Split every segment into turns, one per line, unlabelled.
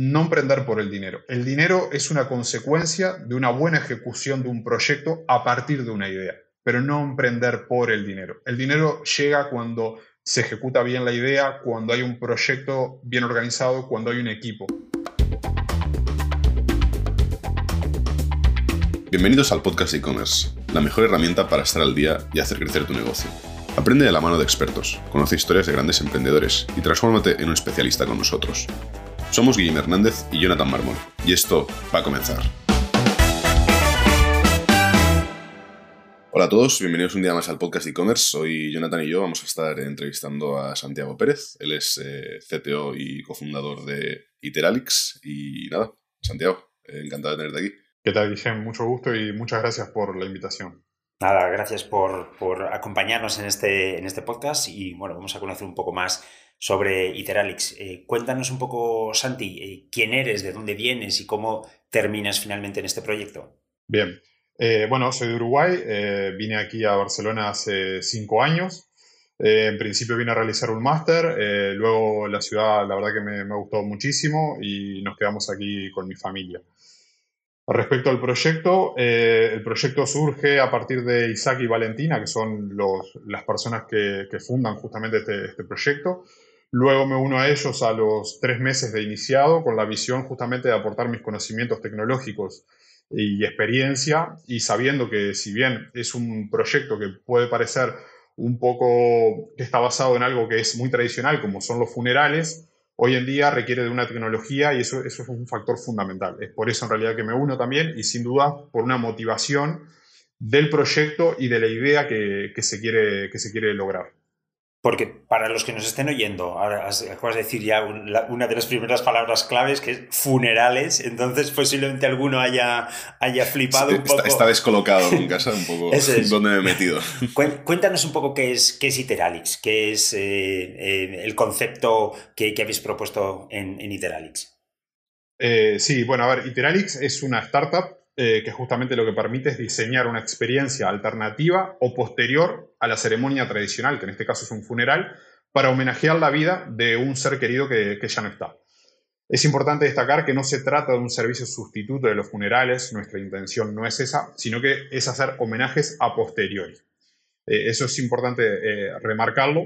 no emprender por el dinero. El dinero es una consecuencia de una buena ejecución de un proyecto a partir de una idea, pero no emprender por el dinero. El dinero llega cuando se ejecuta bien la idea, cuando hay un proyecto bien organizado, cuando hay un equipo.
Bienvenidos al podcast e-commerce, la mejor herramienta para estar al día y hacer crecer tu negocio. Aprende de la mano de expertos, conoce historias de grandes emprendedores y transfórmate en un especialista con nosotros. Somos Guillermo Hernández y Jonathan Mármol, y esto va a comenzar. Hola a todos, bienvenidos un día más al podcast e-commerce. Hoy Jonathan y yo vamos a estar entrevistando a Santiago Pérez. Él es eh, CTO y cofundador de Iteralix. Y nada, Santiago, eh, encantado de tenerte aquí.
¿Qué tal, Guillermo? Mucho gusto y muchas gracias por la invitación.
Nada, gracias por, acompañarnos en este, en este podcast y bueno, vamos a conocer un poco más sobre Iteralix. Eh, cuéntanos un poco, Santi, eh, quién eres, de dónde vienes y cómo terminas finalmente en este proyecto.
Bien, eh, bueno, soy de Uruguay, vine aquí a Barcelona hace cinco años. en principio vine a realizar un máster, luego la ciudad la verdad que me, me gustó muchísimo y nos quedamos aquí con mi familia. Respecto al proyecto, el proyecto surge a partir de Isaac y Valentina, que son los, las personas que, que fundan justamente este, este, proyecto. Luego me uno a ellos a los tres meses de iniciado con la visión justamente de aportar mis conocimientos tecnológicos y experiencia y sabiendo que si bien es un proyecto que puede parecer un poco que está basado en algo que es muy tradicional como son los funerales, hoy en día requiere de una tecnología y eso, eso es un factor fundamental. Es por eso en realidad que me uno también y sin duda por una motivación del proyecto y de la idea que, que se, quiere, que se quiere lograr.
Porque para los que nos estén oyendo, ahora acabas de decir ya una de las primeras palabras claves que es funerales, entonces posiblemente alguno haya, haya flipado un poco.
Está, descolocado en casa un poco dónde me he metido.
Cuéntanos un poco qué es, qué es Iteralix, qué es eh, eh, el concepto que, habéis propuesto en, en Iteralix.
Eh, sí, bueno, a ver, Iteralix es una startup eh, que justamente lo que permite es diseñar una experiencia alternativa o posterior a la ceremonia tradicional, que en este caso es un funeral, para homenajear la vida de un ser querido que, ya no está. Es importante destacar que no se trata de un servicio sustituto de los funerales, nuestra intención no es esa, sino que es hacer homenajes a posteriori. Eh, eso es importante eh, remarcarlo.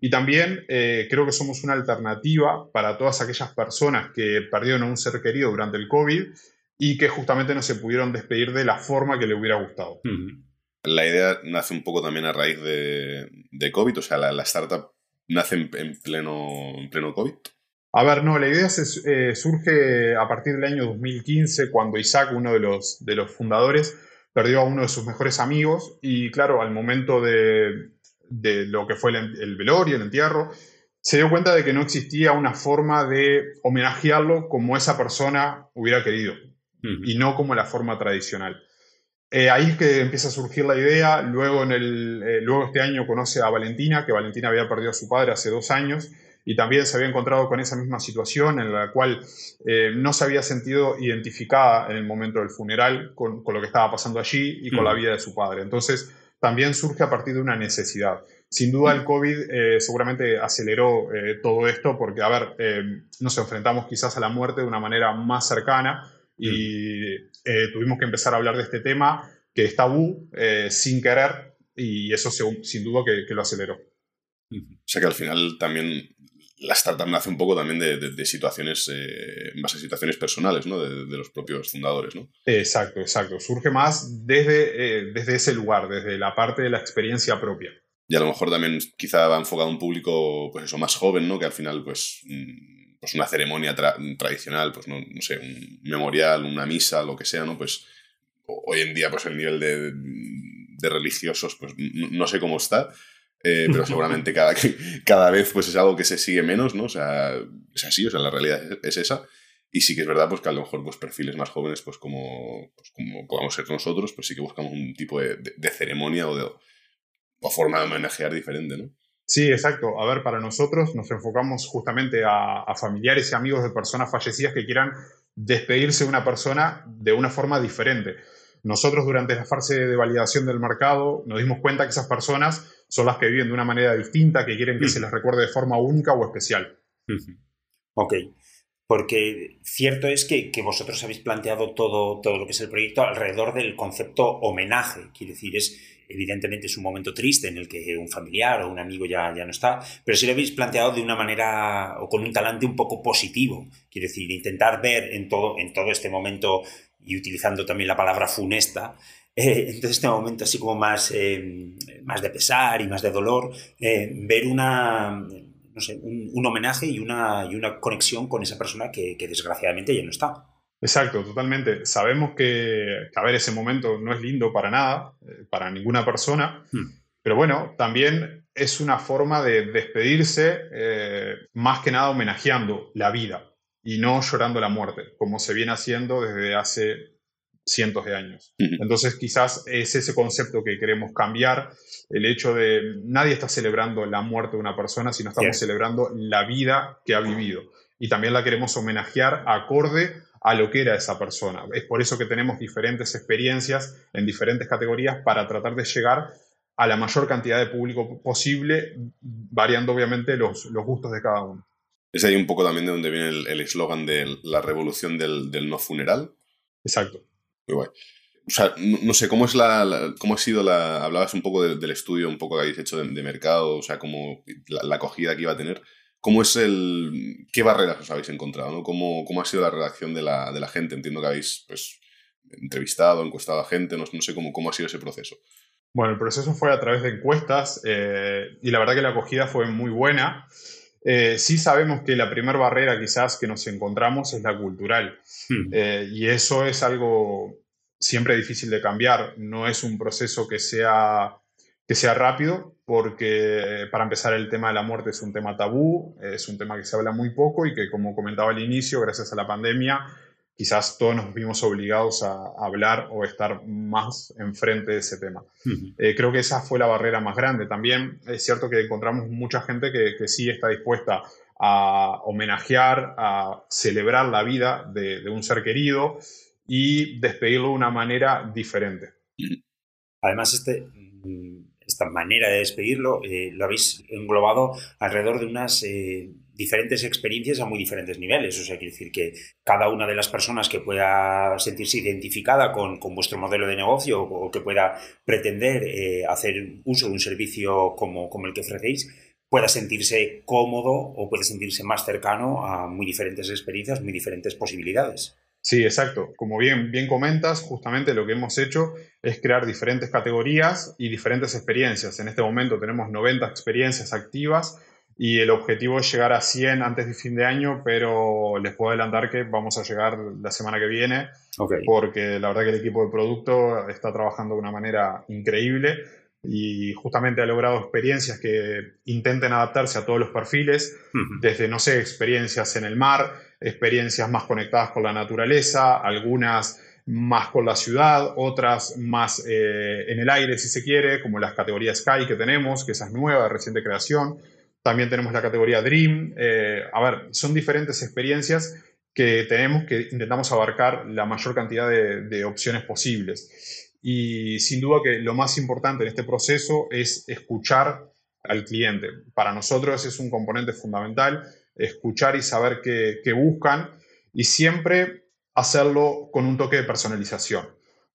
Y también creo que somos una alternativa para todas aquellas personas que perdieron a un ser querido durante el COVID y que justamente no se pudieron despedir de la forma que le hubiera gustado.
La idea nace un poco también a raíz de, de COVID, o sea, la, startup nace en, pleno, en pleno COVID.
A ver, no, la idea eh, surge a partir del año 2015, cuando Isaac, uno de los, de los fundadores, perdió a uno de sus mejores amigos y claro, al momento de, de lo que fue el, el, velorio, el entierro, se dio cuenta de que no existía una forma de homenajearlo como esa persona hubiera querido y no como la forma tradicional. Eh, ahí es que empieza a surgir la idea, luego, en el, eh, luego este año conoce a Valentina, que Valentina había perdido a su padre hace dos años y también se había encontrado con esa misma situación en la cual eh, no se había sentido identificada en el momento del funeral con, con lo que estaba pasando allí y con la vida de su padre. Entonces, también surge a partir de una necesidad. Sin duda el COVID seguramente aceleró todo esto porque, a ver, nos enfrentamos quizás a la muerte de una manera más cercana, y eh, tuvimos que empezar a hablar de este tema que es tabú eh, sin querer y eso sin duda que, lo aceleró.
O sea que al final también la startup nace un poco también de, situaciones, eh, en base a situaciones personales, ¿no? De, los propios fundadores, ¿no?
Exacto, exacto. Surge más desde, desde ese lugar, desde la parte de la experiencia propia.
Y a lo mejor también quizá va enfocado a un público, pues eso, más joven, ¿no? Que al final, pues... Mm, pues una ceremonia tradicional, pues no, sé, un memorial, una misa, lo que sea, ¿no? Pues hoy en día, pues el nivel de, religiosos, pues no, sé cómo está, eh, pero seguramente cada, cada vez pues es algo que se sigue menos, ¿no? O sea, es así, o sea, la realidad es, esa. Y sí que es verdad pues, que a lo mejor pues, perfiles más jóvenes, pues como, pues, como podamos ser nosotros, pues sí que buscamos un tipo de, ceremonia o, de, o forma de homenajear diferente, ¿no?
Sí, exacto. A ver, para nosotros nos enfocamos justamente a, familiares y amigos de personas fallecidas que quieran despedirse de una persona de una forma diferente. Nosotros durante la fase de validación del mercado nos dimos cuenta que esas personas son las que viven de una manera distinta, que quieren que se les recuerde de forma única o especial.
Ok. Porque cierto es que, vosotros habéis planteado todo, todo lo que es el proyecto alrededor del concepto homenaje. Quiere decir, es evidentemente es un momento triste en el que un familiar o un amigo ya, ya no está, pero si lo habéis planteado de una manera o con un talante un poco positivo. Quiere decir, intentar ver en todo, en todo este momento, y utilizando también la palabra funesta, eh, en todo este momento así como más, eh, más de pesar y más de dolor, eh, ver una no sé, un, homenaje y una, y una conexión con esa persona que, desgraciadamente ya no está.
Exacto, totalmente. Sabemos que, a ver, ese momento no es lindo para nada, eh, para ninguna persona, hmm. pero bueno, también es una forma de despedirse, eh, más que nada homenajeando la vida y no llorando la muerte, como se viene haciendo desde hace cientos de años. Entonces quizás es ese concepto que queremos cambiar, el hecho de nadie está celebrando la muerte de una persona, sino estamos celebrando la vida que ha vivido. Y también la queremos homenajear acorde a lo que era esa persona. Es por eso que tenemos diferentes experiencias en diferentes categorías para tratar de llegar a la mayor cantidad de público posible, variando obviamente los, los gustos de cada uno.
Es ahí un poco también de donde viene el eslogan de la revolución del, del no funeral.
Exacto.
O sea, no, sé, ¿cómo, es la, cómo ha sido la... Hablabas un poco del estudio, un poco que habéis hecho de, mercado, o sea, cómo la, acogida que iba a tener. ¿Cómo es el... ¿Qué barreras os habéis encontrado? ¿no? ¿Cómo, ¿Cómo ha sido la reacción de la, de la gente? Entiendo que habéis pues, entrevistado, encuestado a gente, no, no sé cómo, cómo ha sido ese proceso.
Bueno, el proceso fue a través de encuestas eh, y la verdad que la acogida fue muy buena. Eh, sí sabemos que la primera barrera quizás que nos encontramos es la cultural hmm. eh, y eso es algo siempre difícil de cambiar. No es un proceso que sea, que sea rápido porque para empezar el tema de la muerte es un tema tabú, es un tema que se habla muy poco y que como comentaba al inicio, gracias a la pandemia, quizás todos nos vimos obligados a, hablar o estar más enfrente de ese tema. Eh, creo que esa fue la barrera más grande. También es cierto que encontramos mucha gente que, sí está dispuesta a homenajear, a celebrar la vida de, un ser querido y despedirlo de una manera diferente.
Además, este, esta manera de despedirlo eh, lo habéis englobado alrededor de unas eh, diferentes experiencias a muy diferentes niveles. O sea, quiere decir que cada una de las personas que pueda sentirse identificada con, vuestro modelo de negocio o que pueda pretender eh, hacer uso de un servicio como, como el que ofrecéis, pueda sentirse cómodo o pueda sentirse más cercano a muy diferentes experiencias, muy diferentes posibilidades.
Sí, exacto. Como bien, bien comentas, justamente lo que hemos hecho es crear diferentes categorías y diferentes experiencias. En este momento tenemos 90 experiencias activas y el objetivo es llegar a 100 antes de fin de año, pero les puedo adelantar que vamos a llegar la semana que viene, porque la verdad que el equipo de producto está trabajando de una manera increíble y justamente ha logrado experiencias que intenten adaptarse a todos los perfiles, desde, no sé, experiencias en el mar, experiencias más conectadas con la naturaleza, algunas más con la ciudad, otras más eh, en el aire, si se quiere, como las categorías Sky que tenemos, que esa es nueva, de reciente creación. También tenemos la categoría Dream. Eh, a ver, son diferentes experiencias que tenemos que intentamos abarcar la mayor cantidad de, opciones posibles. Y sin duda que lo más importante en este proceso es escuchar al cliente. Para nosotros es un componente fundamental, escuchar y saber qué, qué buscan y siempre hacerlo con un toque de personalización,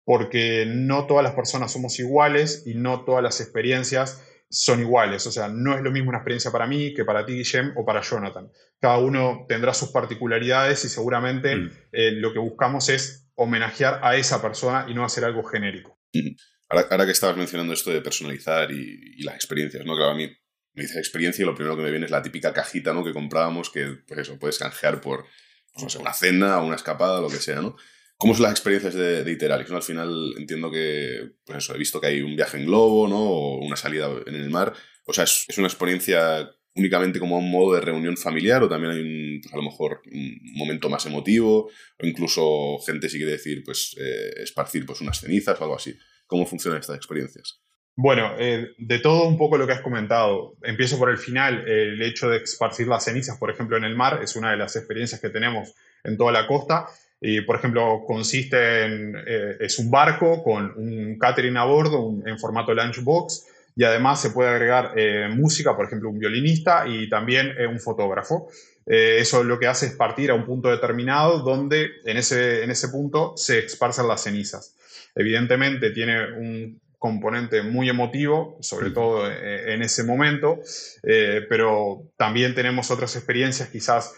porque no todas las personas somos iguales y no todas las experiencias son iguales. O sea, no es lo mismo una experiencia para mí que para ti, Guillem, o para Jonathan. Cada uno tendrá sus particularidades y seguramente mm. eh, lo que buscamos es homenajear a esa persona y no hacer algo genérico.
Mm. Ahora, que estabas mencionando esto de personalizar y, las experiencias, ¿no? Claro, a mí me dice experiencia y lo primero que me viene es la típica cajita, ¿no? Que comprábamos que, pues eso, puedes canjear por, pues no sé, una cena, una escapada, lo que sea, ¿no? ¿Cómo son las experiencias de, de Iteralix? Al final entiendo que, pues eso, he visto que hay un viaje en globo, ¿no? O una salida en el mar. O sea, es, una experiencia únicamente como un modo de reunión familiar o también hay un, pues a lo mejor un momento más emotivo o incluso gente si quiere decir, pues eh, esparcir pues unas cenizas o algo así. ¿Cómo funcionan estas experiencias?
Bueno, eh, de todo un poco lo que has comentado. Empiezo por el final. El hecho de esparcir las cenizas, por ejemplo, en el mar, es una de las experiencias que tenemos en toda la costa. Y, por ejemplo, consiste en, eh, es un barco con un catering a bordo en formato lunchbox y además se puede agregar eh, música, por ejemplo, un violinista y también eh, un fotógrafo. eso lo que hace es partir a un punto determinado donde en ese, en ese punto se esparzan las cenizas. Evidentemente tiene un componente muy emotivo, sobre todo eh, en ese momento, eh, pero también tenemos otras experiencias quizás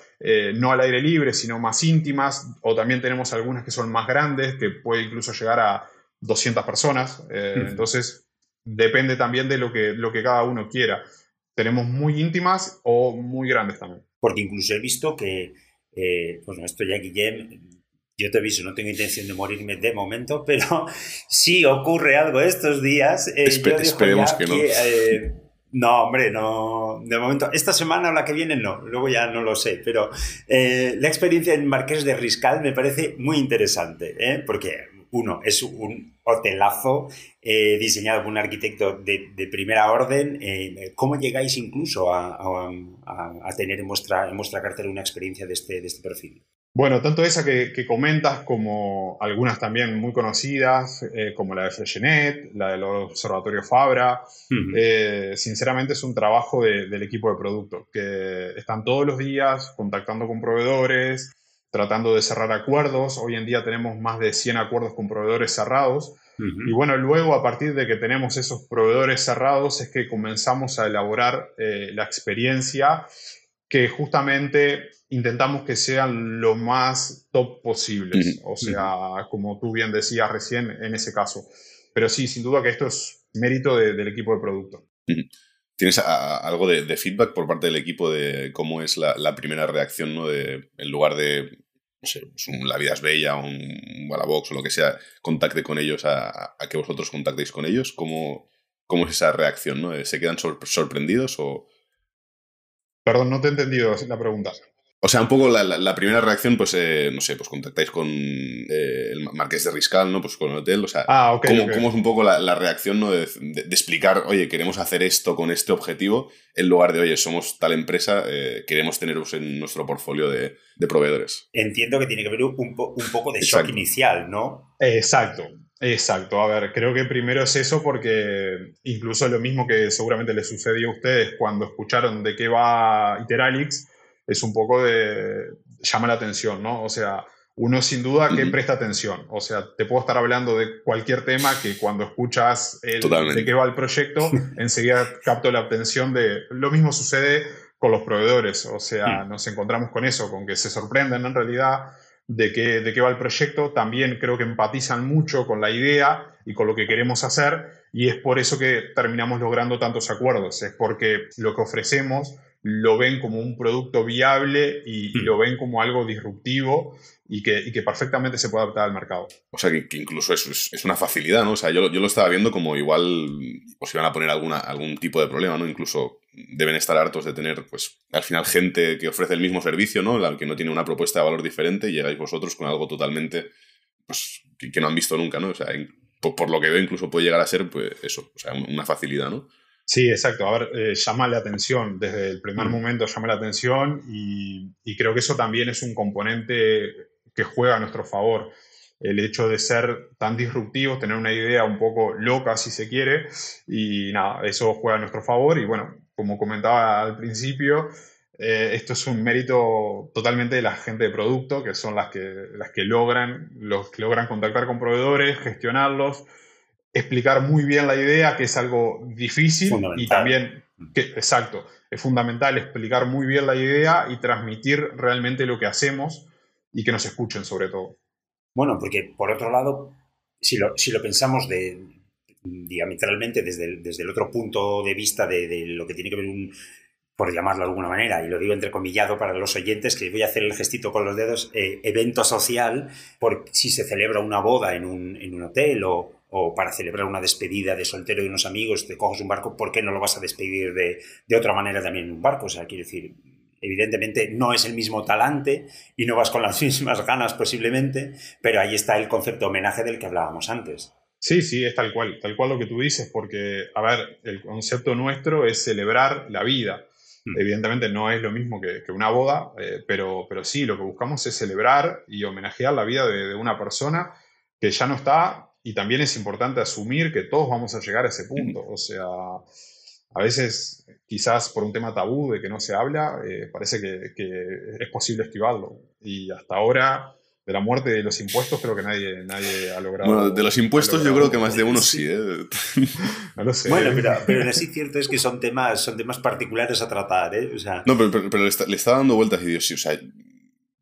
no al aire libre, sino más íntimas, o también tenemos algunas que son más grandes, que puede incluso llegar a 200 personas. Entonces, depende también de lo que, lo que cada uno quiera. Tenemos muy íntimas o muy grandes también
porque incluso he visto que, eh, pues esto ya Guillem, yo te aviso, no tengo intención de morirme de momento, pero si ocurre algo estos días,
eh, esperemos que, no.
Eh, no, hombre, no. De momento, esta semana o la que viene no, luego ya no lo sé, pero eh, la experiencia en Marqués de Riscal me parece muy interesante, porque uno, es un hotelazo eh, diseñado por un arquitecto de, primera orden. Eh, ¿Cómo llegáis incluso a, tener en vuestra, en vuestra cartera una experiencia de este, de este perfil?
Bueno, tanto esa que, comentas como algunas también muy conocidas, eh, como la de Freshenet, la del Observatorio Fabra. sinceramente es un trabajo del equipo de producto, que están todos los días contactando con proveedores, tratando de cerrar acuerdos. Hoy en día tenemos más de 100 acuerdos con proveedores cerrados. Y bueno, luego a partir de que tenemos esos proveedores cerrados es que comenzamos a elaborar eh, la experiencia que justamente intentamos que sean lo más top posibles. O sea, como tú bien decías recién en ese caso. Pero sí, sin duda que esto es mérito del equipo de producto.
¿Tienes algo de, feedback por parte del equipo de cómo es la, primera reacción, ¿no? De, en lugar de no sé, pues un La Vida es Bella, un Balabox o lo que sea, contacte con ellos a, que vosotros contactéis con ellos? ¿Cómo, cómo es esa reacción? ¿no? ¿Se quedan sorprendidos o...?
Perdón, no te he entendido la pregunta.
O sea, un poco la, primera reacción, pues, eh, no sé, pues contactáis con eh, el Marqués de Riscal, ¿no? Pues con el hotel, o sea,
ah,
¿cómo, es un poco la, reacción, ¿no? De, explicar, oye, queremos hacer esto con este objetivo, en lugar de, oye, somos tal empresa, eh, queremos teneros en nuestro portfolio de, proveedores.
Entiendo que tiene que haber un, un poco de shock inicial, ¿no?
Exacto. Exacto, a ver, creo que primero es eso porque incluso lo mismo que seguramente les sucedió a ustedes cuando escucharon de qué va Iteralix, es un poco de, llama la atención, ¿no? O sea, uno sin duda que presta atención. O sea, te puedo estar hablando de cualquier tema que cuando escuchas de qué va el proyecto, enseguida capto la atención de... Lo mismo sucede con los proveedores. O sea, nos encontramos con eso, con que se sorprenden en realidad de qué, de qué va el proyecto. También creo que empatizan mucho con la idea y con lo que queremos hacer. Y es por eso que terminamos logrando tantos acuerdos. Es porque lo que ofrecemos lo ven como un producto viable y, lo ven como algo disruptivo y que, que, perfectamente se puede adaptar al mercado.
O sea, que, incluso eso es, una facilidad, ¿no? O sea, yo, yo, lo estaba viendo como igual os iban a poner alguna, algún tipo de problema, ¿no? Incluso deben estar hartos de tener, pues, al final gente que ofrece el mismo servicio, ¿no? La que no tiene una propuesta de valor diferente y llegáis vosotros con algo totalmente, pues, que, no han visto nunca, ¿no? O sea, por, por, lo que veo incluso puede llegar a ser, pues, eso, o sea, una facilidad, ¿no?
Sí, exacto. A ver, eh, llama la atención, desde el primer mm. momento llama la atención y, creo que eso también es un componente que juega a nuestro favor. El hecho de ser tan disruptivos, tener una idea un poco loca si se quiere y nada, eso juega a nuestro favor y bueno, como comentaba al principio, eh, esto es un mérito totalmente de la gente de producto, que son las que, las que logran, los que logran contactar con proveedores, gestionarlos, explicar muy bien la idea, que es algo difícil y también, que, exacto, es fundamental explicar muy bien la idea y transmitir realmente lo que hacemos y que nos escuchen sobre todo.
Bueno, porque por otro lado, si lo, si lo pensamos de, diametralmente desde el, desde el otro punto de vista de, lo que tiene que ver un, por llamarlo de alguna manera, y lo digo entrecomillado para los oyentes, que voy a hacer el gestito con los dedos, eh, evento social, por si se celebra una boda en un, en un hotel o, o para celebrar una despedida de soltero de unos amigos, te coges un barco, ¿por qué no lo vas a despedir de, otra manera también en un barco? O sea, quiero decir, evidentemente no es el mismo talante y no vas con las mismas ganas posiblemente, pero ahí está el concepto de homenaje del que hablábamos antes.
Sí, sí, es tal cual, tal cual lo que tú dices, porque, a ver, el concepto nuestro es celebrar la vida. Hmm. Evidentemente no es lo mismo que, una boda, eh, pero, pero sí, lo que buscamos es celebrar y homenajear la vida de, de una persona que ya no está y también es importante asumir que todos vamos a llegar a ese punto. O sea, a veces quizás por un tema tabú de que no se habla, eh, parece que, es posible esquivarlo. Y hasta ahora, de la muerte de los impuestos, creo que nadie, nadie ha logrado.
Bueno, de los impuestos yo creo que más de uno sí, ¿eh?
no lo sé.
Bueno, pero, pero lo sí cierto es que son temas, son temas particulares a tratar, ¿eh? O sea...
No, pero, le, está, dando vueltas y Dios, sí, o sea,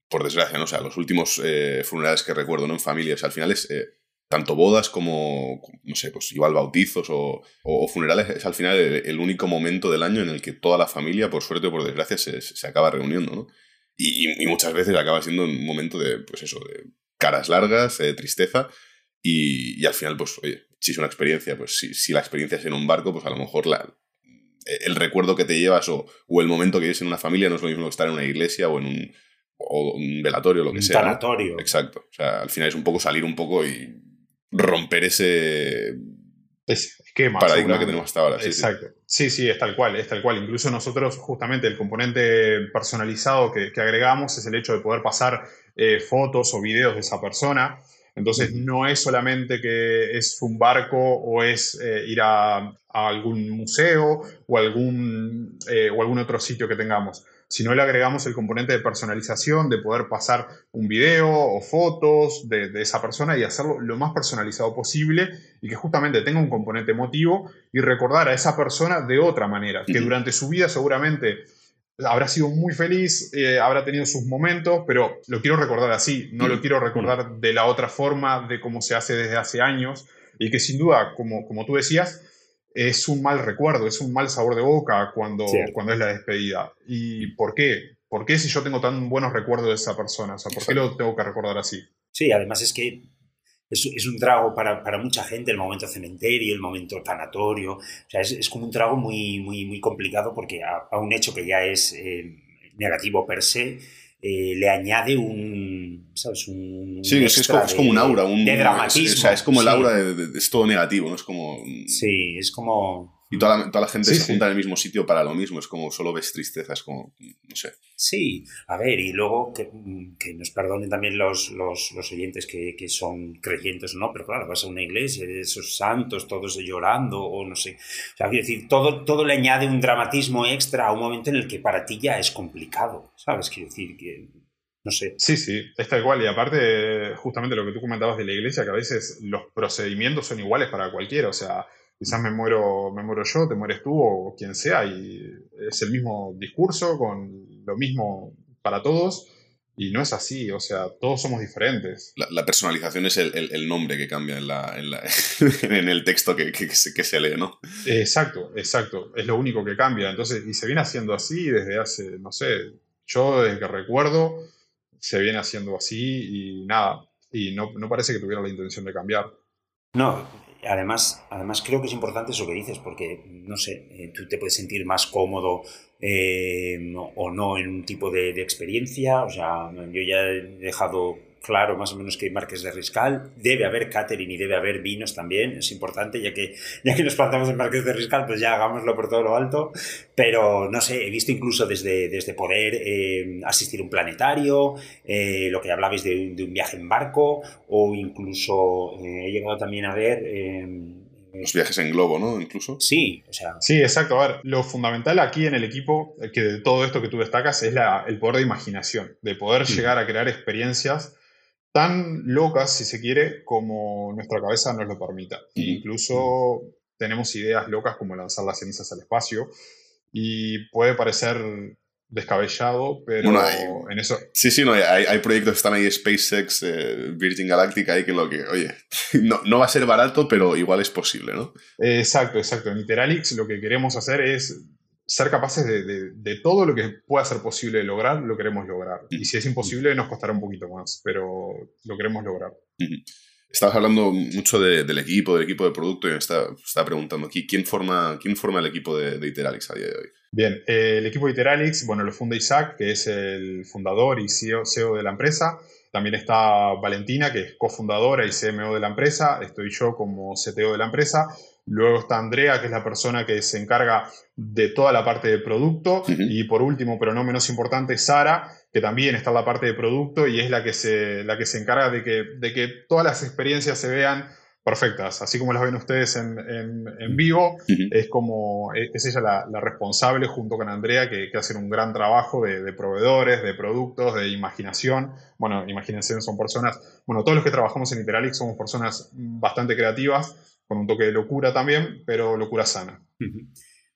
por desgracia, ¿no? O sea, los últimos eh, funerales que recuerdo, ¿no? En familia, o sea, al final es tanto bodas como, no sé, pues igual bautizos o, funerales, es al final el, único momento del año en el que toda la familia, por suerte o por desgracia, se, acaba reuniendo, ¿no? Y, muchas veces acaba siendo un momento de, pues eso, de caras largas, de tristeza, y, al final, pues, oye, si es una experiencia, pues si, si la experiencia es en un barco, pues a lo mejor la, el recuerdo que te llevas o, o el momento que vives en una familia no es lo mismo que estar en una iglesia o en un, o un velatorio, lo que sea.
Un sanatorio.
Exacto. O sea, al final es un poco salir un poco y romper ese
esquema.
Paradigma que tenemos hasta ahora.
Exacto. Sí. Sí, es tal cual, es tal cual. Incluso nosotros, justamente, el componente personalizado que, agregamos es el hecho de poder pasar eh, fotos o videos de esa persona. Entonces, no es solamente que es un barco o es eh, ir a, algún museo o algún, eh, o algún otro sitio que tengamos si no le agregamos el componente de personalización, de poder pasar un video o fotos de, esa persona y hacerlo lo más personalizado posible y que justamente tenga un componente emotivo y recordar a esa persona de otra manera, que durante su vida seguramente habrá sido muy feliz, eh, habrá tenido sus momentos, pero lo quiero recordar así, no lo quiero recordar de la otra forma, de cómo se hace desde hace años, y que sin duda, como, como tú decías, es un mal recuerdo, es un mal sabor de boca cuando, cuando es la despedida. ¿Y por qué? ¿Por qué si yo tengo tan buenos recuerdos de esa persona? O sea, ¿por qué lo tengo que recordar así?
Sí, además es que es, un trago para, mucha gente el momento cementerio, el momento tanatorio. O sea, es, como un trago muy, muy, muy complicado porque a, un hecho que ya es eh, negativo per se, eh, le añade un, ¿sabes? Un
sí, es, como, un aura, un,
de dramatismo.
Es, o sea, es como el aura de, es todo negativo, ¿no? Es como...
Sí, es como...
Y toda la, toda la gente se junta en el mismo sitio para lo mismo, es como solo ves tristeza, es como, no sé.
Sí, a ver, y luego que, nos perdonen también los, los, los oyentes que, que, son creyentes o no, pero claro, vas a una iglesia, esos santos, todos llorando, o no sé. O sea, quiero decir, todo, todo le añade un dramatismo extra a un momento en el que para ti ya es complicado, ¿sabes? Quiero decir que no sé.
Sí, sí, está igual. Y aparte, justamente lo que tú comentabas de la iglesia, que a veces los procedimientos son iguales para cualquiera. O sea, quizás me muero, me muero yo, te mueres tú o quien sea, y es el mismo discurso con lo mismo para todos. Y no es así, o sea, todos somos diferentes.
La, personalización es el, nombre que cambia en, la, en, el texto que, que, se, lee, ¿no?
Exacto, exacto. Es lo único que cambia. Entonces, y se viene haciendo así desde hace, no sé, yo desde que recuerdo, se viene haciendo así y nada. Y no, no parece que tuviera la intención de cambiar.
No, además, además creo que es importante eso que dices, porque, no sé, eh, tú te puedes sentir más cómodo eh, o no en un tipo de, de, experiencia. O sea, yo ya he dejado claro más o menos que hay Marques de Riscal. Debe haber catering y debe haber vinos también, es importante, ya que, ya que nos plantamos en Marques de Riscal, pues ya hagámoslo por todo lo alto. Pero no sé, he visto incluso desde, desde poder eh, asistir a un planetario, eh, lo que hablabais de, de, un viaje en barco, o incluso eh, he llegado también a ver
los viajes en globo, ¿no? Incluso.
Sí, o sea.
Sí, exacto. A ver, lo fundamental aquí en el equipo, que de todo esto que tú destacas, es la, el poder de imaginación, de poder llegar a crear experiencias tan locas, si se quiere, como nuestra cabeza nos lo permita. incluso tenemos ideas locas como lanzar las cenizas al espacio y puede parecer descabellado, pero en eso...
Sí, sí, no, hay, proyectos que están ahí, SpaceX, eh, Virgin Galactic, ahí que lo que, oye, no, no, va a ser barato, pero igual es posible, ¿no?
Exacto, exacto. En Literalix lo que queremos hacer es ser capaces de, todo lo que pueda ser posible lograr, lo queremos lograr. Y si es imposible, nos costará un poquito más, pero lo queremos lograr.
Estabas hablando mucho del equipo, del equipo de producto, y me estaba, preguntando aquí, ¿quién forma, ¿quién forma el equipo de, de Iteralix a día de hoy?
Bien, eh, el equipo de Iteralix, bueno, lo funda Isaac, que es el fundador y CEO, CEO de la empresa. También está Valentina, que es cofundadora y CMO de la empresa. Estoy yo como CTO de la empresa. Luego está Andrea, que es la persona que se encarga de toda la parte de producto. Y por último, pero no menos importante, Sara, que también está en la parte de producto y es la que se, la que se encarga de que, de que todas las experiencias se vean perfectas, así como las ven ustedes en, en, vivo, es como, e, es ella la, responsable junto con Andrea que, que hacen un gran trabajo de, proveedores, de productos, de imaginación. Bueno, imagínense, son personas, bueno, todos los que trabajamos en Interalix somos personas bastante creativas, con un toque de locura también, pero locura sana.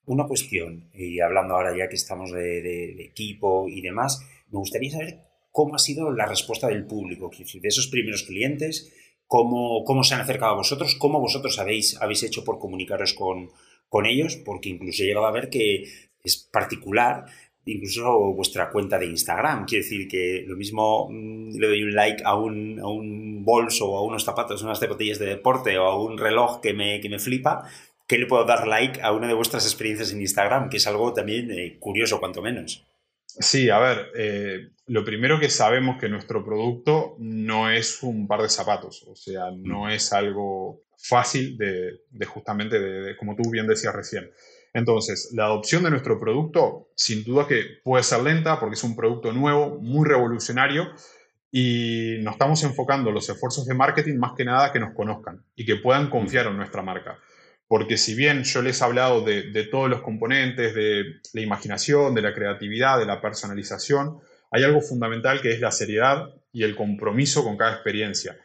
Una cuestión, y hablando ahora ya que estamos de, equipo y demás, me gustaría saber cómo ha sido la respuesta del público, de esos primeros clientes, cómo, cómo se han acercado a vosotros, cómo vosotros habéis, habéis hecho por comunicaros con, con ellos, porque incluso he llegado a ver que es particular incluso vuestra cuenta de Instagram. Quiere decir que lo mismo mm, le doy un like a un, a un bolso o a unos zapatos, unas zapatillas de deporte o a un reloj que me, que me flipa, que le puedo dar like a una de vuestras experiencias en Instagram, que es algo también eh, curioso, cuanto menos.
Sí, a ver, eh, lo primero que sabemos que nuestro producto no es un par de zapatos, o sea, no mm. es algo fácil de, justamente, de, como tú bien decías recién. Entonces, la adopción de nuestro producto, sin duda que puede ser lenta porque es un producto nuevo, muy revolucionario y nos estamos enfocando los esfuerzos de marketing más que nada que nos conozcan y que puedan confiar en nuestra marca. Porque si bien yo les he hablado de, todos los componentes, de la imaginación, de la creatividad, de la personalización, hay algo fundamental que es la seriedad y el compromiso con cada experiencia,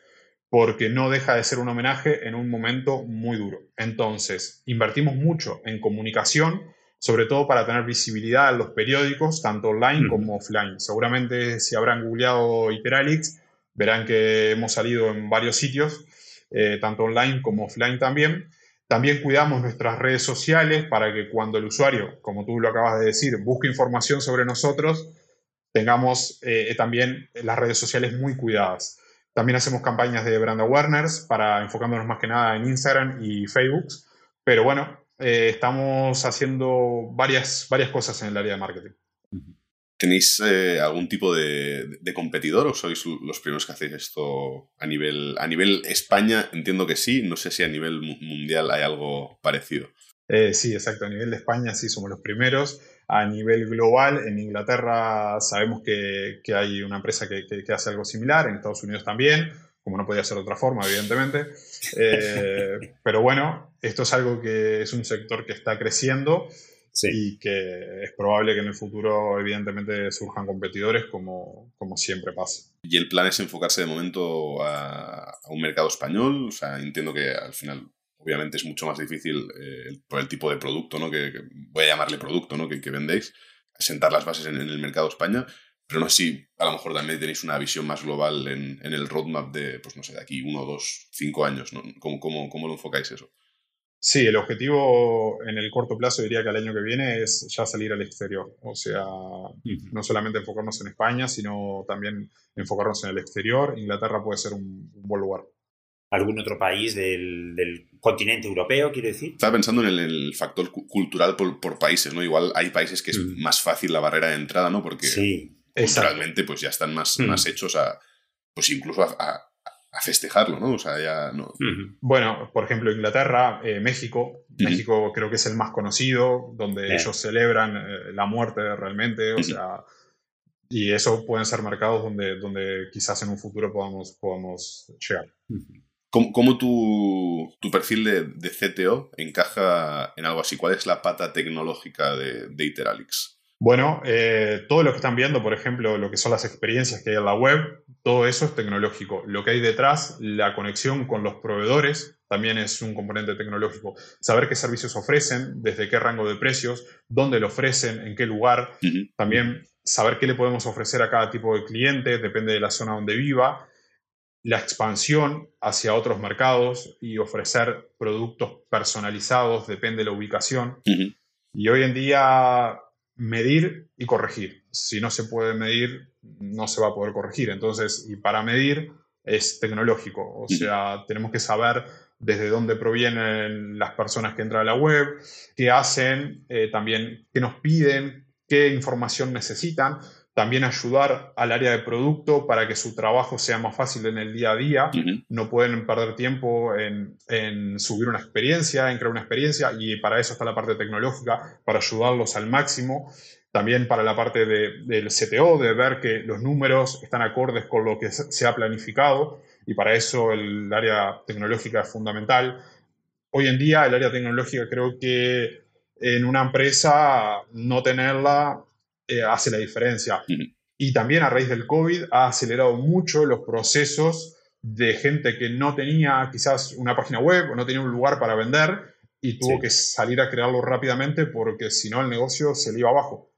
porque no deja de ser un homenaje en un momento muy duro. Entonces, invertimos mucho en comunicación, sobre todo para tener visibilidad en los periódicos, tanto online como offline. Seguramente si habrán googleado Hyperalix, verán que hemos salido en varios sitios, eh, tanto online como offline también. También cuidamos nuestras redes sociales para que cuando el usuario, como tú lo acabas de decir, busque información sobre nosotros, tengamos eh, también las redes sociales muy cuidadas. También hacemos campañas de brand awareness para enfocándonos más que nada en Instagram y Facebook. Pero bueno, eh, estamos haciendo varias, varias cosas en el área de marketing.
¿Tenéis eh, algún tipo de, competidor o sois los primeros que hacéis esto a nivel, a nivel España? Entiendo que sí, no sé si a nivel mundial hay algo parecido.
Eh, sí, exacto, a nivel de España sí somos los primeros. A nivel global, en Inglaterra sabemos que, hay una empresa que, hace algo similar, en Estados Unidos también, como no podía ser de otra forma, evidentemente. Eh, pero bueno, esto es algo que es un sector que está creciendo y que es probable que en el futuro, evidentemente, surjan competidores como, como siempre pasa.
¿Y el plan es enfocarse de momento a, un mercado español? O sea, entiendo que al final, obviamente, es mucho más difícil eh, por el tipo de producto, ¿no? Que, voy a llamarle producto, ¿no? Que, que vendéis, sentar las bases en, el mercado España. Pero no sé si a lo mejor también tenéis una visión más global en, en el roadmap de, pues no sé, de aquí uno, dos, cinco años, ¿no? ¿Cómo, cómo, cómo lo enfocáis eso?
Sí, el objetivo en el corto plazo diría que al año que viene es ya salir al exterior. O sea, no solamente enfocarnos en España, sino también enfocarnos en el exterior. Inglaterra puede ser un, buen lugar.
¿Algún otro país del, continente europeo, quiero decir?
Estaba pensando en el, factor cultural por, países, ¿no? Igual hay países que es más fácil la barrera de entrada, ¿no? Porque sí, culturalmente pues ya están más, más hechos a, pues incluso a a festejarlo, ¿no? O sea, ya no.
Bueno, por ejemplo, Inglaterra, eh, México. México creo que es el más conocido, donde ellos celebran eh, la muerte realmente, o sea. Y eso pueden ser mercados donde, donde quizás en un futuro podamos, podamos llegar.
¿Cómo, tu, tu, perfil de, de, CTO encaja en algo así? ¿Cuál es la pata tecnológica de, de Iteralix?
Bueno, eh, todo lo que están viendo, por ejemplo, lo que son las experiencias que hay en la web, todo eso es tecnológico. Lo que hay detrás, la conexión con los proveedores, también es un componente tecnológico. Saber qué servicios ofrecen, desde qué rango de precios, dónde lo ofrecen, en qué lugar. También saber qué le podemos ofrecer a cada tipo de cliente, depende de la zona donde viva. La expansión hacia otros mercados y ofrecer productos personalizados, depende de la ubicación. Y hoy en día medir y corregir. Si no se puede medir, no se va a poder corregir. Entonces, y para medir es tecnológico. O sea, tenemos que saber desde dónde provienen las personas que entran a la web, qué hacen, eh, también qué nos piden, qué información necesitan también ayudar al área de producto para que su trabajo sea más fácil en el día a día. No pueden perder tiempo en, subir una experiencia, en crear una experiencia, y para eso está la parte tecnológica, para ayudarlos al máximo. también para la parte del CTO, de ver que los números están acordes con lo que se ha planificado y para eso el área tecnológica es fundamental. Hoy en día el área tecnológica creo que en una empresa no tenerla eh, hace la diferencia. Y también a raíz del COVID ha acelerado mucho los procesos de gente que no tenía quizás una página web o no tenía un lugar para vender y tuvo que salir a crearlo rápidamente porque si no el negocio se le iba abajo.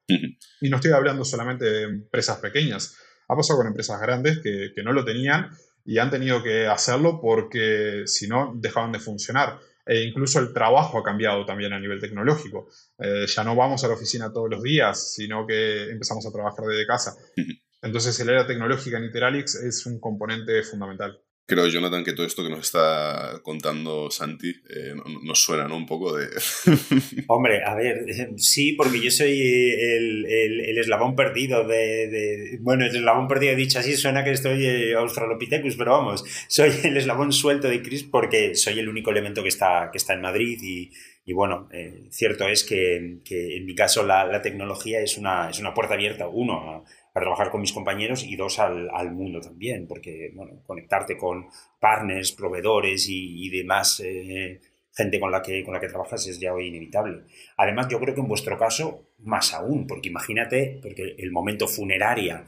Y no estoy hablando solamente de empresas pequeñas, ha pasado con empresas grandes que, que no lo tenían y han tenido que hacerlo porque si no dejaban de funcionar. E incluso el trabajo ha cambiado también a nivel tecnológico. Eh, ya no vamos a la oficina todos los días, sino que empezamos a trabajar desde casa. Entonces el área tecnológica en Iteralix es un componente fundamental.
Creo, Jonathan, que todo esto que nos está contando Santi eh, nos suena, ¿no? Un poco de...
Hombre, a ver, sí, porque yo soy el, el, eslabón perdido de, Bueno, el eslabón perdido dicho así suena que estoy eh, Australopithecus, pero vamos, soy el eslabón suelto de Chris porque soy el único elemento que está, que está en Madrid y, y bueno, eh, cierto es que, que, en mi caso la, la, tecnología es una, es una puerta abierta, uno, para trabajar con mis compañeros y dos al, al mundo también, porque bueno, conectarte con partners, proveedores y, demás eh, gente con la, que, con la que trabajas es ya hoy inevitable. Además, yo creo que en vuestro caso, más aún, porque imagínate, porque el momento funeraria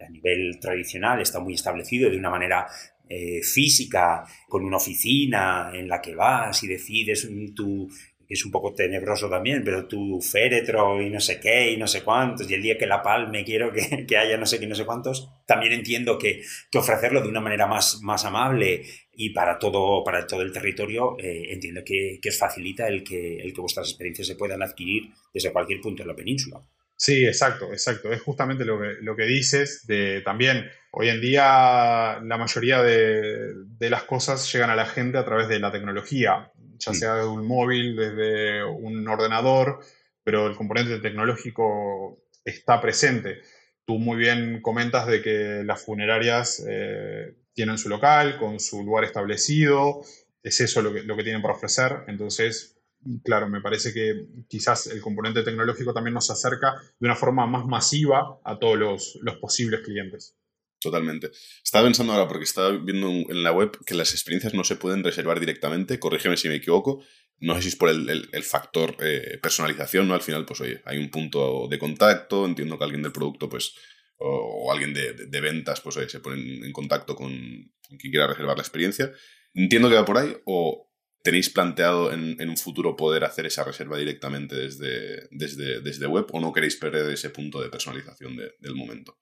a nivel tradicional está muy establecido de una manera eh, física, con una oficina en la que vas y decides tu, es un poco tenebroso también, pero tu féretro y no sé qué y no sé cuántos, y el día que la palme quiero que, que haya no sé qué no sé cuántos, también entiendo que, que, ofrecerlo de una manera más, más amable y para todo, para todo el territorio, eh, entiendo que, que, facilita el que, el que vuestras experiencias se puedan adquirir desde cualquier punto de la península.
Sí, exacto, exacto. Es justamente lo que, lo que dices de también hoy en día la mayoría de, de, las cosas llegan a la gente a través de la tecnología ya sea de un móvil, desde un ordenador, pero el componente tecnológico está presente. Tú muy bien comentas de que las funerarias eh, tienen su local, con su lugar establecido, es eso lo que, lo que tienen para ofrecer, entonces, claro, me parece que quizás el componente tecnológico también nos acerca de una forma más masiva a todos los, los posibles clientes.
Totalmente. Estaba pensando ahora, porque estaba viendo en la web que las experiencias no se pueden reservar directamente, corrígeme si me equivoco, no sé si es por el, factor eh, personalización, ¿no? Al final, pues oye, hay un punto de contacto, entiendo que alguien del producto, pues, o, alguien de, ventas, pues oye, se pone en contacto con, quien quiera reservar la experiencia. Entiendo que va por ahí, o tenéis planteado en, un futuro poder hacer esa reserva directamente desde, desde, desde web, o no queréis perder ese punto de personalización del momento.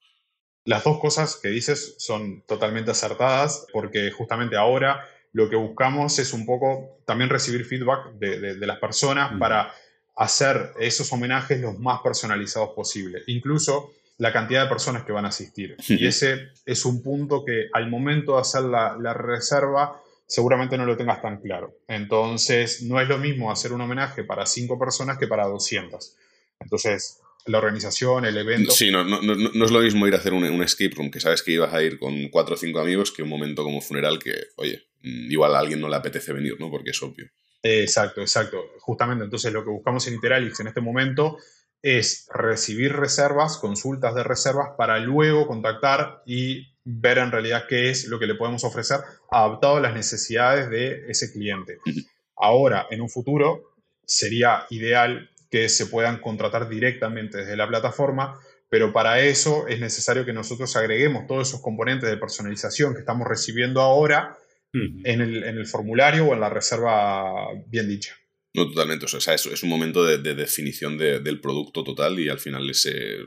Las dos cosas que dices son totalmente acertadas porque justamente ahora lo que buscamos es un poco también recibir feedback de, las personas para hacer esos homenajes los más personalizados posible, incluso la cantidad de personas que van a asistir. Y ese es un punto que al momento de hacer la, la reserva seguramente no lo tengas tan claro. Entonces, no es lo mismo hacer un homenaje para cinco personas que para 200. Entonces, la organización, el evento.
Sí, no, no, no, es lo mismo ir a hacer un, un, escape room que sabes que ibas a ir con cuatro o cinco amigos que un momento como funeral que, oye, mm, igual a alguien no le apetece venir, ¿no? Porque es obvio.
Exacto, exacto. Justamente entonces lo que buscamos en Interalix en este momento es recibir reservas, consultas de reservas para luego contactar y ver en realidad qué es lo que le podemos ofrecer adaptado a las necesidades de ese cliente. Ahora, en un futuro, sería ideal que se puedan contratar directamente desde la plataforma, pero para eso es necesario que nosotros agreguemos todos esos componentes de personalización que estamos recibiendo ahora en, el, formulario o en la reserva bien dicha.
No, totalmente. O sea, es, es un momento de, definición del producto total y al final ese,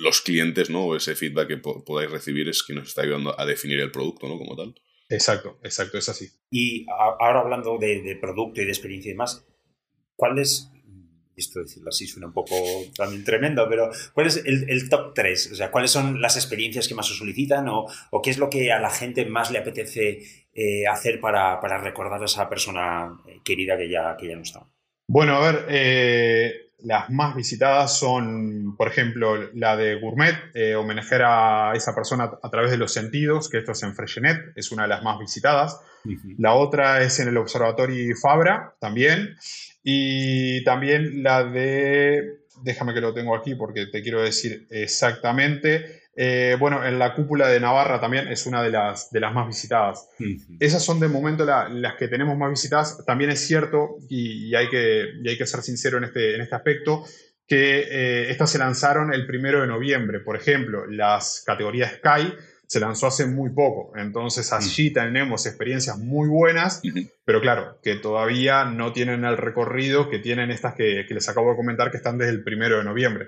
los clientes, ¿no? O ese feedback que podáis recibir es que nos está ayudando a definir el producto, ¿no? Como tal.
Exacto, exacto, es así.
Y ahora hablando de, de producto y de experiencia y demás, ¿cuál es esto decirlo así suena un poco también tremendo, pero ¿cuál es el, top 3? O sea, ¿cuáles son las experiencias que más se solicitan o, qué es lo que a la gente más le apetece eh, hacer para, recordar a esa persona eh, querida que ya, que ya no está?
Bueno, a ver, eh, las más visitadas son, por ejemplo, la de Gourmet, homenajear a esa persona a través de los sentidos, que esto es en Freshenet, es una de las más visitadas. La otra es en el Observatorio Fabra, también. Y también la de déjame que lo tengo aquí porque te quiero decir exactamente. Eh, bueno, en la cúpula de Navarra también es una de las, de las más visitadas. Esas son de momento las que tenemos más visitadas. También es cierto, y, hay, que, hay que ser sincero en este, en este aspecto, que eh, estas se lanzaron el primero de noviembre. Por ejemplo, las categorías Sky se lanzó hace muy poco. Entonces mm. allí tenemos experiencias muy buenas, pero claro, que todavía no tienen el recorrido que tienen estas que, les acabo de comentar que están desde el primero de noviembre.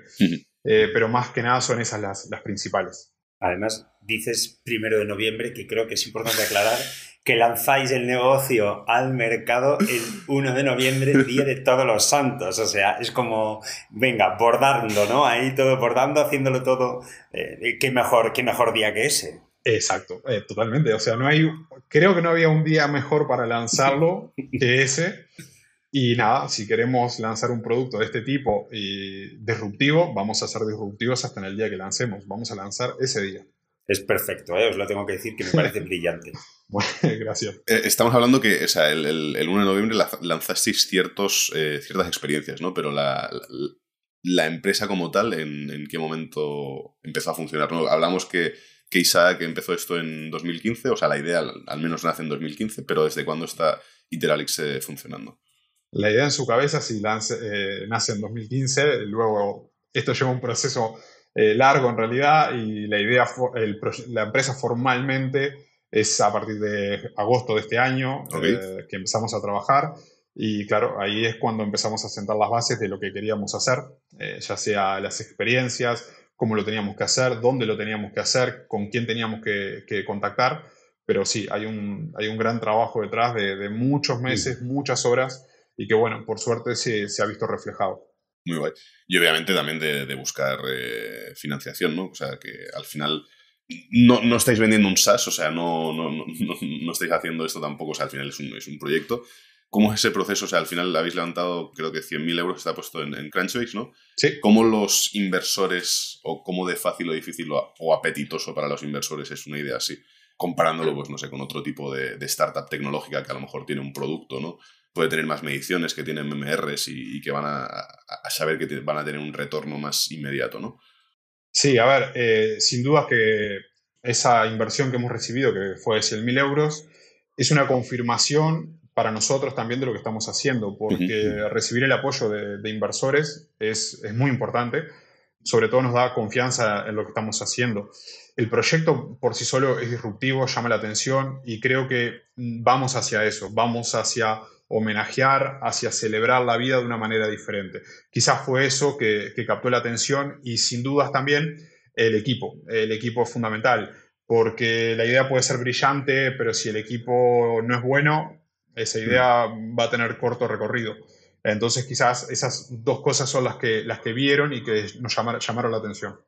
Eh, pero más que nada son esas las, las principales.
Además, dices primero de noviembre, que creo que es importante aclarar que lanzáis el negocio al mercado el 1 de noviembre, día de todos los santos. O sea, es como, venga, bordando, ¿no? Ahí todo bordando, haciéndolo todo. Eh, ¿qué, mejor, ¿Qué mejor día que ese?
Exacto, eh, totalmente. O sea, no hay, creo que no había un día mejor para lanzarlo que ese. Y nada, si queremos lanzar un producto de este tipo y disruptivo, vamos a ser disruptivos hasta en el día que lancemos. Vamos a lanzar ese día.
Es perfecto, ¿eh? os lo tengo que decir que me parece brillante.
Bueno, gracias.
Eh, estamos hablando que o sea, el, el, 1 de noviembre lanzasteis ciertos, eh, ciertas experiencias, ¿no? Pero la, la, empresa como tal, ¿en, ¿en, qué momento empezó a funcionar? ¿no? Hablamos que, que Isaac empezó esto en 2015, o sea, la idea al, menos nace en 2015, pero ¿desde cuándo está Iteralix eh, funcionando?
La idea en su cabeza sí nace en 2015, luego esto lleva un proceso largo en realidad y la idea, la empresa formalmente es a partir de agosto de este año eh, que empezamos a trabajar. Y claro, ahí es cuando empezamos a sentar las bases de lo que queríamos hacer, eh, ya sea las experiencias, cómo lo teníamos que hacer, dónde lo teníamos que hacer, con quién teníamos que, contactar, pero sí, hay un, hay un gran trabajo detrás de, muchos meses, muchas horas y que bueno, por suerte se, se ha visto reflejado.
Muy guay. Y obviamente también de, de buscar eh, financiación, ¿no? O sea, que al final no, no, estáis vendiendo un SaaS, o sea, no, no, no, estáis haciendo esto tampoco, o sea, al final es un, es un proyecto. ¿Cómo es ese proceso? O sea, al final habéis levantado, creo que 100.000 euros está puesto en, en, Crunchbase, ¿no?
Sí.
¿Cómo los inversores, o cómo de fácil o difícil o, apetitoso para los inversores es una idea así? Comparándolo, pues no sé, con otro tipo de, de, startup tecnológica que a lo mejor tiene un producto, ¿no? Puede tener más mediciones, que tienen MMRs y, que van a, a, saber que van a tener un retorno más inmediato, ¿no?
Sí, a ver, eh, sin duda que esa inversión que hemos recibido, que fue de 100.000 euros, es una confirmación para nosotros también de lo que estamos haciendo, porque recibir el apoyo de, inversores es, es, muy importante, sobre todo nos da confianza en lo que estamos haciendo. El proyecto por sí solo es disruptivo, llama la atención y creo que vamos hacia eso, vamos hacia homenajear, hacia celebrar la vida de una manera diferente. Quizás fue eso que, captó la atención y sin dudas también el equipo. El equipo es fundamental, porque la idea puede ser brillante, pero si el equipo no es bueno, esa idea va a tener corto recorrido. Entonces quizás esas dos cosas son las que, las que vieron y que nos llamaron, llamaron la atención.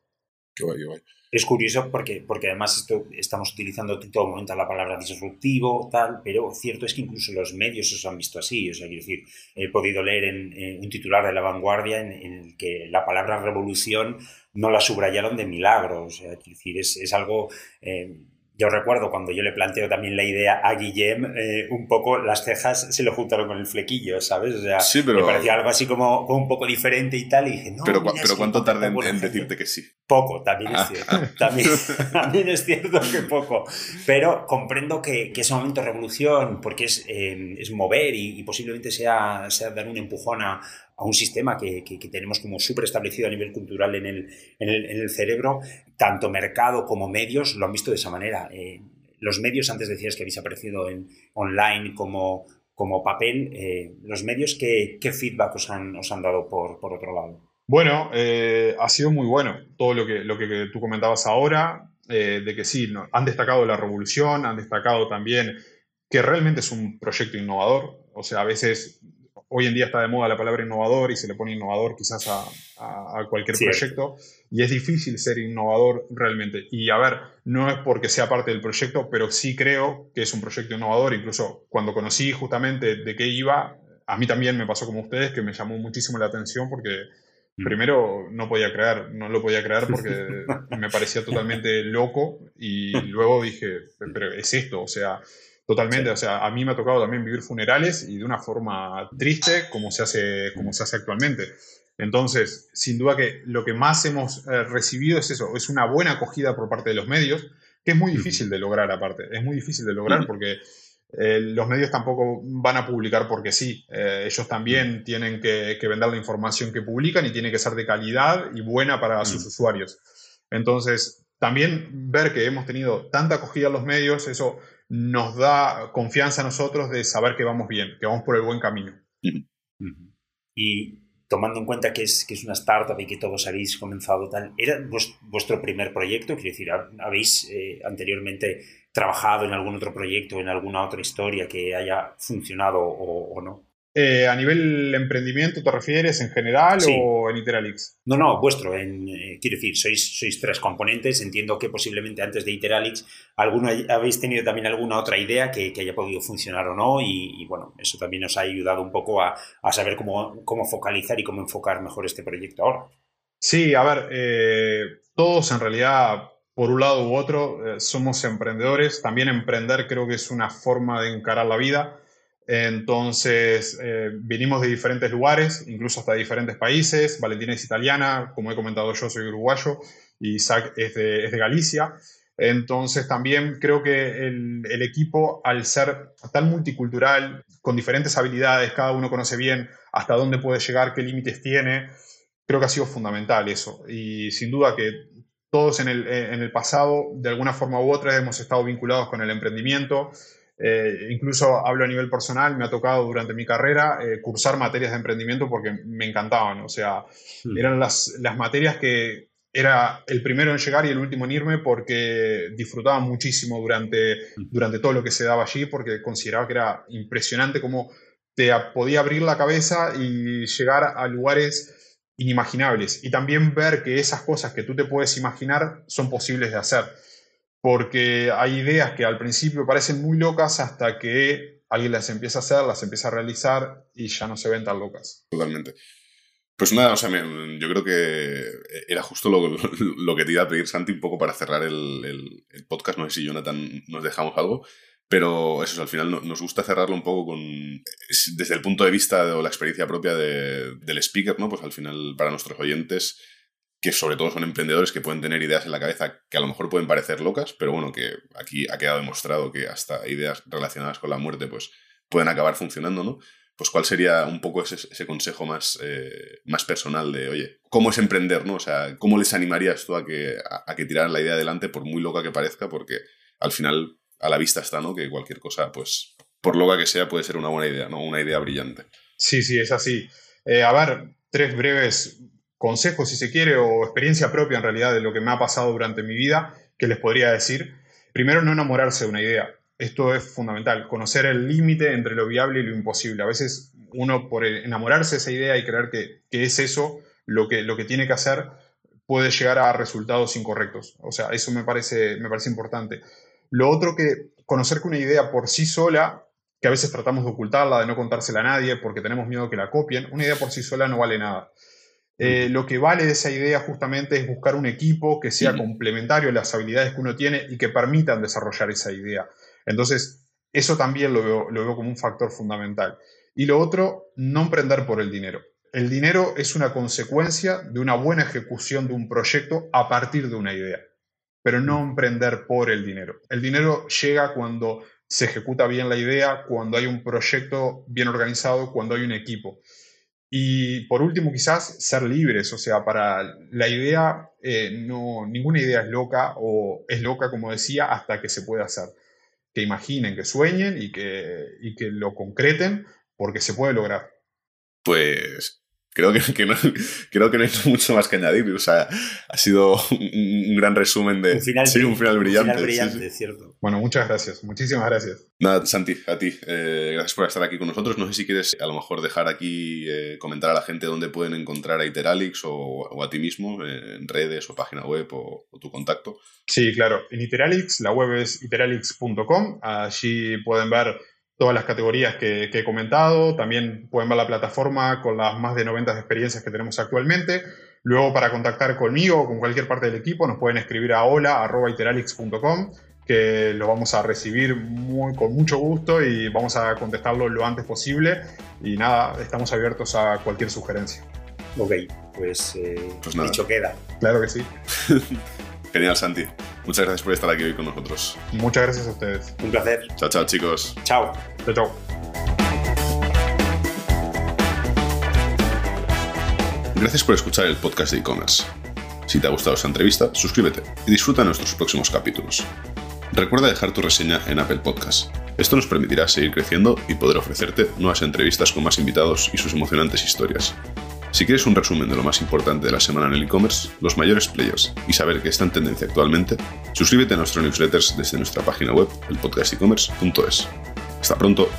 Es curioso porque, porque además esto, estamos utilizando en todo momento la palabra disruptivo, tal, pero cierto es que incluso los medios se han visto así. O sea, quiero decir, he podido leer en, un titular de La Vanguardia en, el que la palabra revolución no la subrayaron de milagro. O sea, quiero decir, es, es algo... Eh, yo recuerdo cuando yo le planteo también la idea a Guillem, eh, un poco las cejas se lo juntaron con el flequillo, ¿sabes? O sea, me parecía algo así como, un poco diferente y tal, y dije, no.
Pero, pero ¿cuánto tardé en, decirte que sí?
Poco, también es ah. cierto. También, es cierto que poco. Pero comprendo que, que ese momento de revolución, porque es, eh, es mover y, posiblemente sea, sea dar un empujón a, a un sistema que, que, tenemos como súper establecido a nivel cultural en el, en, el, en el, cerebro, tanto mercado como medios lo han visto de esa manera. Eh, los medios, antes decías que habéis aparecido en online como, como papel, eh, los medios, ¿qué, ¿qué, feedback os han, os han dado por, por otro lado?
Bueno, eh, ha sido muy bueno todo lo que, lo que tú comentabas ahora, de que sí, han destacado la revolución, han destacado también que realmente es un proyecto innovador. O sea, a veces hoy en día está de moda la palabra innovador y se le pone innovador quizás a, cualquier proyecto y es difícil ser innovador realmente. Y a ver, no es porque sea parte del proyecto, pero sí creo que es un proyecto innovador. Incluso cuando conocí justamente de qué iba, a mí también me pasó como ustedes que me llamó muchísimo la atención porque mm. primero no podía creer, no lo podía creer porque me parecía totalmente loco y luego dije, pero es esto, o sea, Totalmente, o sea, a mí me ha tocado también vivir funerales y de una forma triste como se hace, como se hace actualmente. Entonces, sin duda que lo que más hemos eh, recibido es eso, es una buena acogida por parte de los medios, que es muy difícil de lograr aparte, es muy difícil de lograr porque eh, los medios tampoco van a publicar porque sí, eh, ellos también tienen que, vender la información que publican y tiene que ser de calidad y buena para sus usuarios. Entonces, también ver que hemos tenido tanta acogida en los medios, eso nos da confianza a nosotros de saber que vamos bien, que vamos por el buen camino.
Y tomando en cuenta que es, que es una startup y que todos habéis comenzado tal, ¿era vuestro primer proyecto? Quiero decir, ¿habéis eh, anteriormente trabajado en algún otro proyecto, en alguna otra historia que haya funcionado o no?
Eh, ¿A nivel emprendimiento te refieres en general o en Iteralix?
No, no, vuestro. En, eh, quiero decir, sois, sois tres componentes. Entiendo que posiblemente antes de Iteralix alguno, habéis tenido también alguna otra idea que, haya podido funcionar o no. Y, bueno, eso también nos ha ayudado un poco a, saber cómo, cómo, focalizar y cómo enfocar mejor este proyecto ahora.
Sí, a ver, eh, todos en realidad, por un lado u otro, somos emprendedores. También emprender creo que es una forma de encarar la vida entonces, eh, vinimos de diferentes lugares, incluso hasta diferentes países. Valentina es italiana, como he comentado yo, soy uruguayo, y Isaac es de, Galicia. Entonces, también creo que el, equipo, al ser tan multicultural, con diferentes habilidades, cada uno conoce bien hasta dónde puede llegar, qué límites tiene, creo que ha sido fundamental eso. Y sin duda que todos en el pasado, de alguna forma u otra, hemos estado vinculados con el emprendimiento eh, incluso hablo a nivel personal, me ha tocado durante mi carrera eh, cursar materias de emprendimiento porque me encantaban, o sea, hmm. eran las, las, materias que era el primero en llegar y el último en irme porque disfrutaba muchísimo durante, hmm. durante todo lo que se daba allí porque consideraba que era impresionante cómo te podía abrir la cabeza y llegar a lugares inimaginables y también ver que esas cosas que tú te puedes imaginar son posibles de hacer porque hay ideas que al principio parecen muy locas hasta que alguien las empieza a hacer, las empieza a realizar y ya no se ven tan locas.
Totalmente. Pues nada, o sea, yo creo que era justo lo, que te iba a pedir, Santi, un poco para cerrar el, podcast. No sé si Jonathan nos dejamos algo, pero eso, al final nos gusta cerrarlo un poco con, desde el punto de vista o la experiencia propia del speaker, ¿no? Pues al final, para nuestros oyentes, que sobre todo son emprendedores que pueden tener ideas en la cabeza que a lo mejor pueden parecer locas, pero bueno, que aquí ha quedado demostrado que hasta ideas relacionadas con la muerte pues pueden acabar funcionando, ¿no? Pues cuál sería un poco ese, consejo más, eh, más personal de, oye, ¿cómo es emprender, no? O sea, ¿cómo les animarías tú a que, a, que tiraran la idea adelante por muy loca que parezca? Porque al final a la vista está, ¿no? Que cualquier cosa, pues, por loca que sea, puede ser una buena idea, ¿no? Una idea brillante.
Sí, sí, es así. Eh, a ver, tres breves consejo, si se quiere, o experiencia propia en realidad de lo que me ha pasado durante mi vida, que les podría decir. Primero, no enamorarse de una idea. Esto es fundamental, conocer el límite entre lo viable y lo imposible. A veces uno por enamorarse de esa idea y creer que, es eso lo que, lo que tiene que hacer, puede llegar a resultados incorrectos. O sea, eso me parece, me parece importante. Lo otro que conocer que una idea por sí sola, que a veces tratamos de ocultarla, de no contársela a nadie porque tenemos miedo que la copien, una idea por sí sola no vale nada. Eh, lo que vale de esa idea justamente es buscar un equipo que sea complementario a las habilidades que uno tiene y que permitan desarrollar esa idea. Entonces, eso también lo veo, lo veo como un factor fundamental. Y lo otro, no emprender por el dinero. El dinero es una consecuencia de una buena ejecución de un proyecto a partir de una idea, pero no emprender por el dinero. El dinero llega cuando se ejecuta bien la idea, cuando hay un proyecto bien organizado, cuando hay un equipo. Y por último, quizás ser libres, o sea, para la idea, eh, no, ninguna idea es loca o es loca, como decía, hasta que se pueda hacer. Que imaginen, que sueñen y que, y que lo concreten, porque se puede lograr.
Pues creo que, no, creo que no hay mucho más que añadir. O sea, ha sido un, gran resumen de.
Un final,
sí, un final brillante.
Un final brillante, cierto.
Bueno, muchas gracias. Muchísimas gracias.
Nada, Santi, a ti. Eh, gracias por estar aquí con nosotros. No sé si quieres a lo mejor dejar aquí, eh, comentar a la gente dónde pueden encontrar a Iteralix o, a ti mismo, eh, en redes o página web o, o, tu contacto.
Sí, claro. En Iteralix, la web es iteralix.com. Allí pueden ver todas las categorías que, he comentado. También pueden ver la plataforma con las más de 90 experiencias que tenemos actualmente. Luego, para contactar conmigo o con cualquier parte del equipo, nos pueden escribir a hola.iteralix.com, que lo vamos a recibir muy, con mucho gusto y vamos a contestarlo lo antes posible. Y nada, estamos abiertos a cualquier sugerencia.
Ok, pues, eh,
Pues
dicho queda.
Claro que sí.
Genial, Santi. Muchas gracias por estar aquí hoy con nosotros.
Muchas gracias a ustedes.
Un placer.
Chao, chao, chicos.
Chao.
Chao, chao.
Gracias por escuchar el podcast de e-commerce. Si te ha gustado esta entrevista, suscríbete y disfruta nuestros próximos capítulos. Recuerda dejar tu reseña en Apple Podcast. Esto nos permitirá seguir creciendo y poder ofrecerte nuevas entrevistas con más invitados y sus emocionantes historias. Si quieres un resumen de lo más importante de la semana en el e-commerce, los mayores players y saber qué está en tendencia actualmente, suscríbete a nuestro newsletters desde nuestra página web, elpodcastecommerce.es. Hasta pronto.